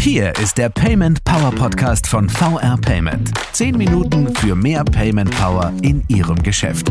Hier ist der Payment Power Podcast von VR Payment. Zehn Minuten für mehr Payment Power in Ihrem Geschäft.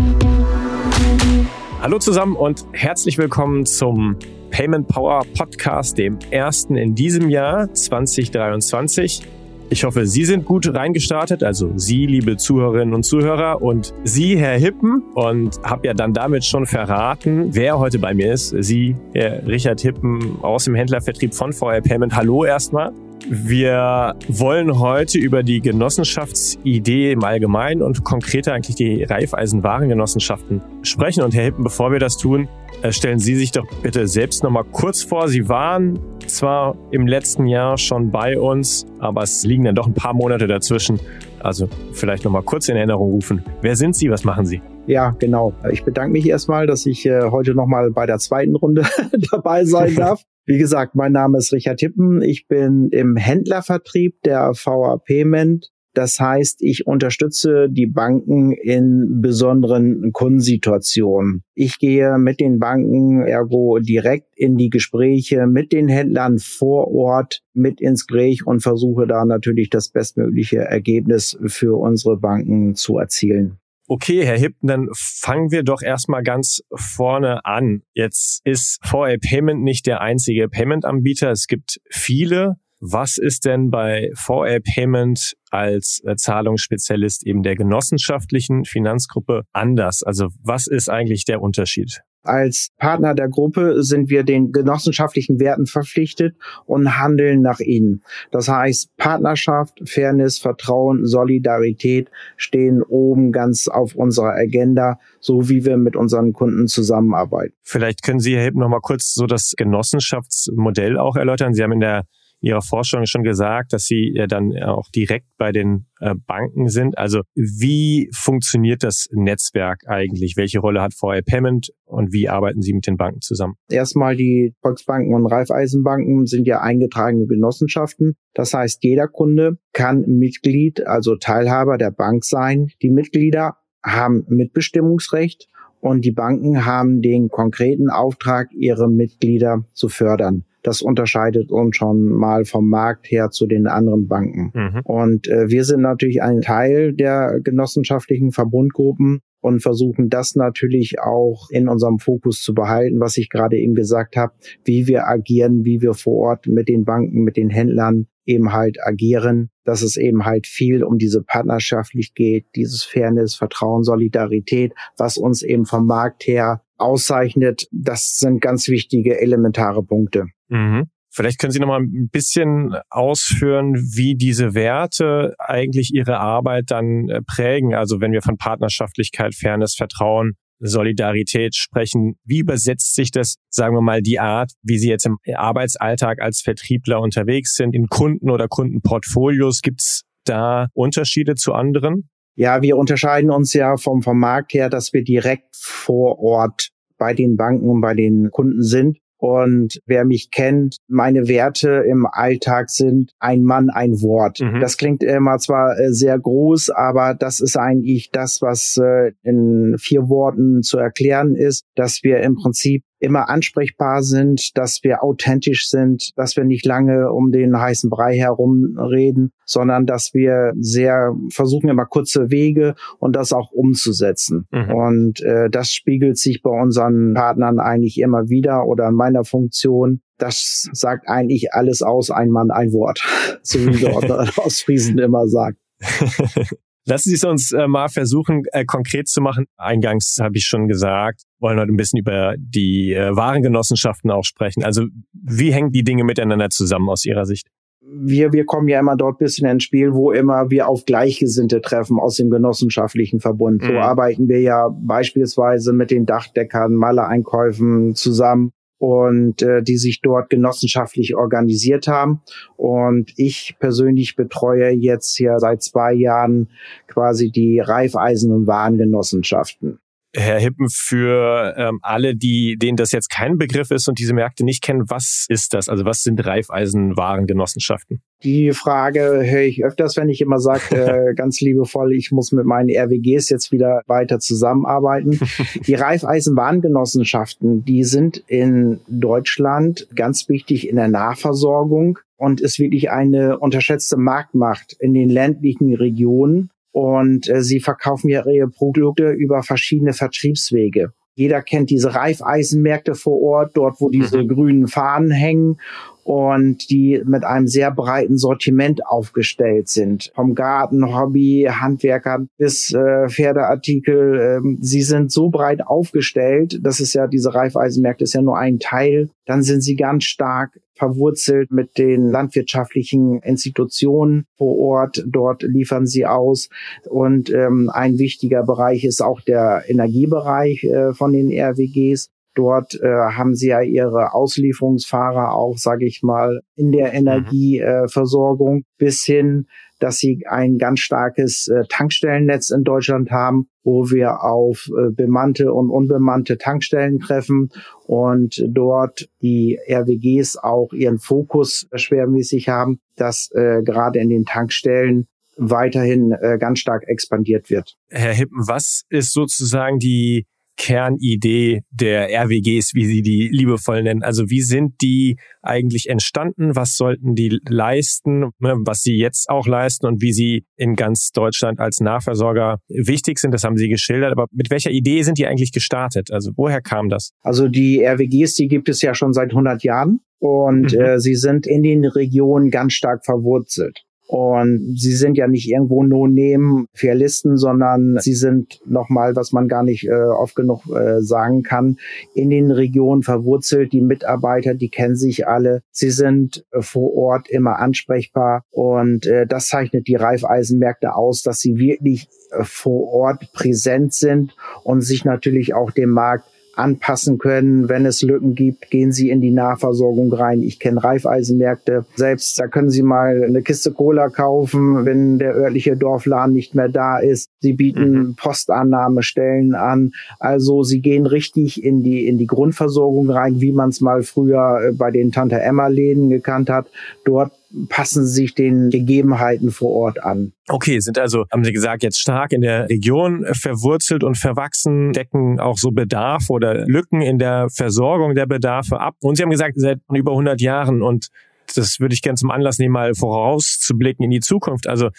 Hallo zusammen und herzlich willkommen zum Payment Power Podcast, dem ersten in diesem Jahr 2023. Ich hoffe, Sie sind gut reingestartet, also Sie, liebe Zuhörerinnen und Zuhörer und Sie, Herr Hippen. Und habe ja dann damit schon verraten, wer heute bei mir ist. Sie, Herr Richard Hippen aus dem Händlervertrieb von VR Payment. Hallo erstmal. Wir wollen heute über die Genossenschaftsidee im Allgemeinen und konkreter eigentlich die Reifeisenwarengenossenschaften sprechen. Und Herr Hippen, bevor wir das tun, äh, stellen Sie sich doch bitte selbst nochmal kurz vor. Sie waren zwar im letzten Jahr schon bei uns, aber es liegen dann doch ein paar Monate dazwischen. Also vielleicht nochmal kurz in Erinnerung rufen. Wer sind Sie? Was machen Sie? Ja, genau. Ich bedanke mich erstmal, dass ich äh, heute nochmal bei der zweiten Runde dabei sein darf. Wie gesagt, mein Name ist Richard Tippen. Ich bin im Händlervertrieb der VA Payment. Das heißt, ich unterstütze die Banken in besonderen Kundensituationen. Ich gehe mit den Banken ergo direkt in die Gespräche mit den Händlern vor Ort mit ins Gespräch und versuche da natürlich das bestmögliche Ergebnis für unsere Banken zu erzielen. Okay, Herr Hipp, dann fangen wir doch erstmal ganz vorne an. Jetzt ist VA Payment nicht der einzige Payment-Anbieter. Es gibt viele. Was ist denn bei VA Payment als äh, Zahlungsspezialist eben der genossenschaftlichen Finanzgruppe anders? Also was ist eigentlich der Unterschied? Als Partner der Gruppe sind wir den genossenschaftlichen Werten verpflichtet und handeln nach ihnen. Das heißt, Partnerschaft, Fairness, Vertrauen, Solidarität stehen oben ganz auf unserer Agenda, so wie wir mit unseren Kunden zusammenarbeiten. Vielleicht können Sie, Herr Hipp, noch mal kurz so das Genossenschaftsmodell auch erläutern. Sie haben in der Ihrer Forschung schon gesagt, dass Sie ja dann auch direkt bei den äh, Banken sind. Also wie funktioniert das Netzwerk eigentlich? Welche Rolle hat VR Payment und wie arbeiten Sie mit den Banken zusammen? Erstmal die Volksbanken und Raiffeisenbanken sind ja eingetragene Genossenschaften. Das heißt, jeder Kunde kann Mitglied, also Teilhaber der Bank sein. Die Mitglieder haben Mitbestimmungsrecht und die Banken haben den konkreten Auftrag, ihre Mitglieder zu fördern. Das unterscheidet uns schon mal vom Markt her zu den anderen Banken. Mhm. Und äh, wir sind natürlich ein Teil der genossenschaftlichen Verbundgruppen und versuchen das natürlich auch in unserem Fokus zu behalten, was ich gerade eben gesagt habe, wie wir agieren, wie wir vor Ort mit den Banken, mit den Händlern eben halt agieren, dass es eben halt viel um diese partnerschaftlich geht, dieses Fairness, Vertrauen, Solidarität, was uns eben vom Markt her auszeichnet. Das sind ganz wichtige elementare Punkte. Mhm. Vielleicht können Sie noch mal ein bisschen ausführen, wie diese Werte eigentlich Ihre Arbeit dann äh, prägen. Also wenn wir von Partnerschaftlichkeit, Fairness, Vertrauen, Solidarität sprechen, wie übersetzt sich das, sagen wir mal, die Art, wie Sie jetzt im Arbeitsalltag als Vertriebler unterwegs sind, in Kunden- oder Kundenportfolios? Gibt es da Unterschiede zu anderen? Ja, wir unterscheiden uns ja vom, vom Markt her, dass wir direkt vor Ort bei den Banken und bei den Kunden sind und wer mich kennt, meine Werte im Alltag sind ein Mann, ein Wort. Mhm. Das klingt immer zwar äh, sehr groß, aber das ist eigentlich das, was äh, in vier Worten zu erklären ist, dass wir im Prinzip immer ansprechbar sind, dass wir authentisch sind, dass wir nicht lange um den heißen Brei herumreden, sondern dass wir sehr versuchen immer kurze Wege und das auch umzusetzen. Mhm. Und äh, das spiegelt sich bei unseren Partnern eigentlich immer wieder oder in meiner Funktion. Das sagt eigentlich alles aus, ein Mann, ein Wort, so wie wir Ostfriesen immer sagen. Lassen Sie es uns äh, mal versuchen, äh, konkret zu machen. Eingangs habe ich schon gesagt, wollen heute ein bisschen über die äh, Warengenossenschaften auch sprechen. Also wie hängen die Dinge miteinander zusammen aus Ihrer Sicht? wir, wir kommen ja immer dort bisschen ins Spiel, wo immer wir auf Gleichgesinnte treffen aus dem genossenschaftlichen Verbund. Mhm. So arbeiten wir ja beispielsweise mit den Dachdeckern, Malereinkäufen zusammen und äh, die sich dort genossenschaftlich organisiert haben. Und ich persönlich betreue jetzt hier seit zwei Jahren quasi die Reifeisen- und Warengenossenschaften. Herr Hippen, für ähm, alle, die, denen das jetzt kein Begriff ist und diese Märkte nicht kennen, was ist das? Also was sind Reifeisenwarengenossenschaften? Die Frage höre ich öfters, wenn ich immer sage, äh, ganz liebevoll, ich muss mit meinen RWGs jetzt wieder weiter zusammenarbeiten. Die Reifeisenwarengenossenschaften, die sind in Deutschland ganz wichtig in der Nachversorgung und ist wirklich eine unterschätzte Marktmacht in den ländlichen Regionen und äh, sie verkaufen ihre Produkte über verschiedene Vertriebswege. Jeder kennt diese Reifeisenmärkte vor Ort, dort wo diese mhm. grünen Fahnen hängen und die mit einem sehr breiten Sortiment aufgestellt sind. Vom Garten, Hobby, Handwerker bis äh, Pferdeartikel. Ähm, sie sind so breit aufgestellt, das ist ja diese Reifeisenmärkte ist ja nur ein Teil. Dann sind sie ganz stark verwurzelt mit den landwirtschaftlichen Institutionen vor Ort. Dort liefern sie aus. Und ähm, ein wichtiger Bereich ist auch der Energiebereich äh, von den RWGs. Dort äh, haben sie ja ihre Auslieferungsfahrer auch, sage ich mal, in der mhm. Energieversorgung äh, bis hin, dass sie ein ganz starkes äh, Tankstellennetz in Deutschland haben, wo wir auf äh, bemannte und unbemannte Tankstellen treffen und dort die RWGs auch ihren Fokus schwermäßig haben, dass äh, gerade in den Tankstellen weiterhin äh, ganz stark expandiert wird. Herr Hippen, was ist sozusagen die Kernidee der RWGs, wie Sie die liebevoll nennen? Also wie sind die eigentlich entstanden? Was sollten die leisten? Ne, was sie jetzt auch leisten und wie sie in ganz Deutschland als Nachversorger wichtig sind, das haben Sie geschildert. Aber mit welcher Idee sind die eigentlich gestartet? Also woher kam das? Also die RWGs, die gibt es ja schon seit 100 Jahren und mhm. äh, sie sind in den Regionen ganz stark verwurzelt. Und sie sind ja nicht irgendwo nur neben Fialisten, sondern sie sind nochmal, was man gar nicht äh, oft genug äh, sagen kann, in den Regionen verwurzelt. Die Mitarbeiter, die kennen sich alle. Sie sind äh, vor Ort immer ansprechbar. Und äh, das zeichnet die Reifeisenmärkte aus, dass sie wirklich äh, vor Ort präsent sind und sich natürlich auch dem Markt anpassen können. Wenn es Lücken gibt, gehen Sie in die Nahversorgung rein. Ich kenne Reifeisenmärkte. Selbst da können Sie mal eine Kiste Cola kaufen, wenn der örtliche Dorfladen nicht mehr da ist. Sie bieten mhm. Postannahmestellen an. Also Sie gehen richtig in die, in die Grundversorgung rein, wie man es mal früher äh, bei den Tante Emma Läden gekannt hat. Dort passen sich den Gegebenheiten vor Ort an. Okay, sind also, haben Sie gesagt, jetzt stark in der Region verwurzelt und verwachsen, decken auch so Bedarf oder Lücken in der Versorgung der Bedarfe ab. Und Sie haben gesagt, seit über 100 Jahren und das würde ich gerne zum Anlass nehmen, mal vorauszublicken in die Zukunft. Also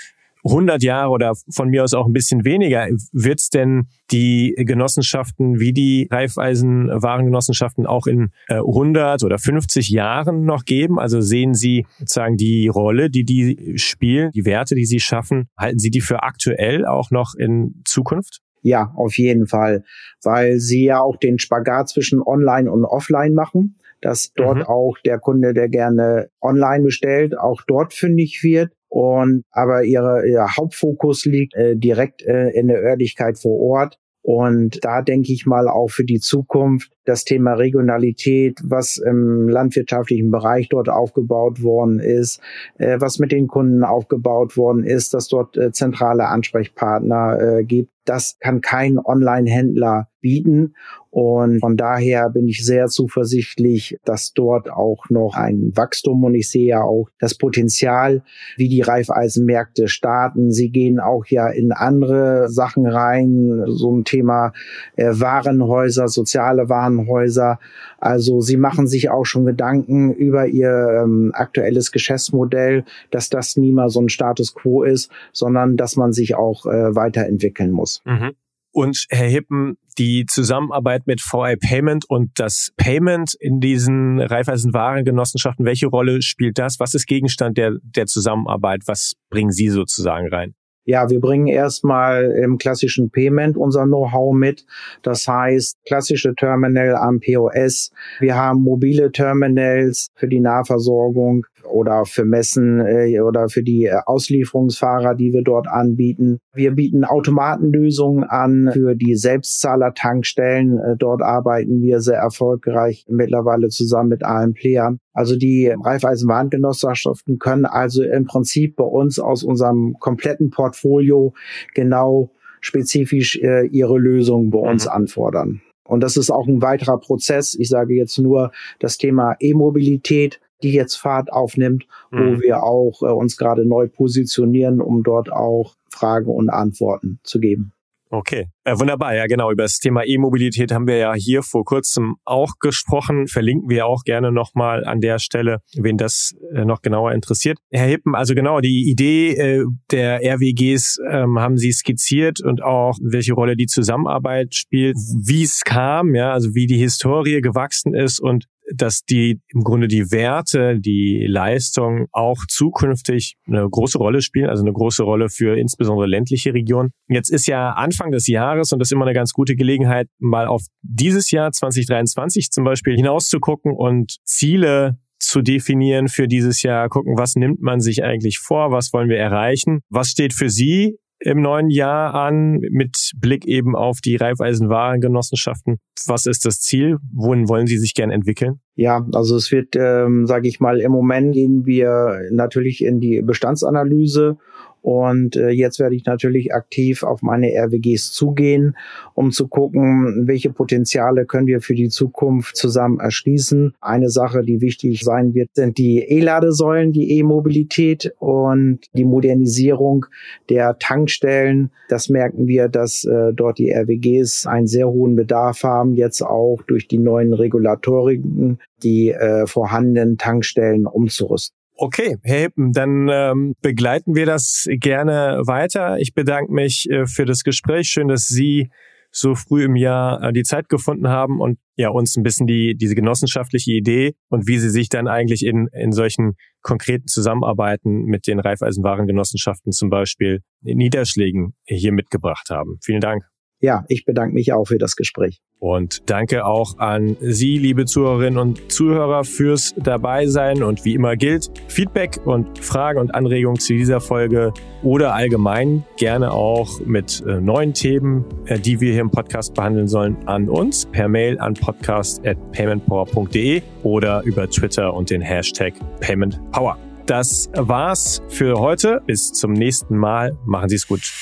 100 Jahre oder von mir aus auch ein bisschen weniger, wird es denn die Genossenschaften wie die Reifeisenwarengenossenschaften auch in äh, 100 oder 50 Jahren noch geben? Also sehen Sie sozusagen die Rolle, die die spielen, die Werte, die sie schaffen, halten Sie die für aktuell auch noch in Zukunft? Ja, auf jeden Fall, weil sie ja auch den Spagat zwischen Online und Offline machen, dass dort mhm. auch der Kunde, der gerne online bestellt, auch dort fündig wird und aber ihre, ihr Hauptfokus liegt äh, direkt äh, in der Örtlichkeit vor Ort. Und da denke ich mal auch für die Zukunft das Thema Regionalität, was im landwirtschaftlichen Bereich dort aufgebaut worden ist, äh, was mit den Kunden aufgebaut worden ist, dass dort äh, zentrale Ansprechpartner äh, gibt. Das kann kein Online-Händler bieten. Und von daher bin ich sehr zuversichtlich, dass dort auch noch ein Wachstum und ich sehe ja auch das Potenzial, wie die Reifeisenmärkte starten. Sie gehen auch ja in andere Sachen rein, so ein Thema äh, Warenhäuser, soziale Warenhäuser. Also sie machen sich auch schon Gedanken über ihr ähm, aktuelles Geschäftsmodell, dass das nie mal so ein Status quo ist, sondern dass man sich auch äh, weiterentwickeln muss. Mhm. Und Herr Hippen, die Zusammenarbeit mit VI Payment und das Payment in diesen Raiffeisen-Warengenossenschaften, welche Rolle spielt das? Was ist Gegenstand der, der Zusammenarbeit? Was bringen Sie sozusagen rein? Ja, wir bringen erstmal im klassischen Payment unser Know-how mit. Das heißt, klassische Terminal am POS. Wir haben mobile Terminals für die Nahversorgung oder für Messen äh, oder für die äh, Auslieferungsfahrer, die wir dort anbieten. Wir bieten Automatenlösungen an für die Selbstzahler-Tankstellen. Äh, dort arbeiten wir sehr erfolgreich mittlerweile zusammen mit allen Playern. Also die Reifeisenwarengenossenschaften können also im Prinzip bei uns aus unserem kompletten Portfolio genau spezifisch äh, ihre Lösung bei uns mhm. anfordern. Und das ist auch ein weiterer Prozess. Ich sage jetzt nur das Thema E-Mobilität, die jetzt Fahrt aufnimmt, mhm. wo wir auch äh, uns gerade neu positionieren, um dort auch Fragen und Antworten zu geben. Okay, äh, wunderbar. Ja, genau. Über das Thema E-Mobilität haben wir ja hier vor kurzem auch gesprochen. Verlinken wir auch gerne nochmal an der Stelle, wen das äh, noch genauer interessiert. Herr Hippen, also genau, die Idee äh, der RWGs ähm, haben Sie skizziert und auch welche Rolle die Zusammenarbeit spielt, wie es kam, ja, also wie die Historie gewachsen ist und dass die im Grunde die Werte, die Leistung auch zukünftig eine große Rolle spielen, also eine große Rolle für insbesondere ländliche Regionen. Jetzt ist ja Anfang des Jahres und das ist immer eine ganz gute Gelegenheit, mal auf dieses Jahr 2023 zum Beispiel hinauszugucken und Ziele zu definieren für dieses Jahr, gucken, was nimmt man sich eigentlich vor, was wollen wir erreichen, was steht für Sie im neuen Jahr an mit Blick eben auf die Reifeisenwarengenossenschaften? Was ist das Ziel? Wohin wollen Sie sich gern entwickeln? Ja, also es wird, ähm, sage ich mal, im Moment gehen wir natürlich in die Bestandsanalyse und äh, jetzt werde ich natürlich aktiv auf meine RWGs zugehen, um zu gucken, welche Potenziale können wir für die Zukunft zusammen erschließen. Eine Sache, die wichtig sein wird, sind die E-Ladesäulen, die E-Mobilität und die Modernisierung der Tankstellen. Das merken wir, dass äh, dort die RWGs einen sehr hohen Bedarf haben, jetzt auch durch die neuen Regulatoriken die äh, vorhandenen Tankstellen umzurüsten. Okay, Herr Hippen, dann ähm, begleiten wir das gerne weiter. Ich bedanke mich äh, für das Gespräch. Schön, dass Sie so früh im Jahr äh, die Zeit gefunden haben und ja uns ein bisschen die diese genossenschaftliche Idee und wie Sie sich dann eigentlich in in solchen konkreten Zusammenarbeiten mit den Reifeisenwarengenossenschaften zum Beispiel in Niederschlägen hier mitgebracht haben. Vielen Dank ja, ich bedanke mich auch für das Gespräch. Und danke auch an Sie, liebe Zuhörerinnen und Zuhörer, fürs Dabeisein. Und wie immer gilt, Feedback und Fragen und Anregungen zu dieser Folge oder allgemein gerne auch mit äh, neuen Themen, äh, die wir hier im Podcast behandeln sollen, an uns per Mail an podcast.paymentpower.de oder über Twitter und den Hashtag PaymentPower. Das war's für heute. Bis zum nächsten Mal. Machen Sie es gut.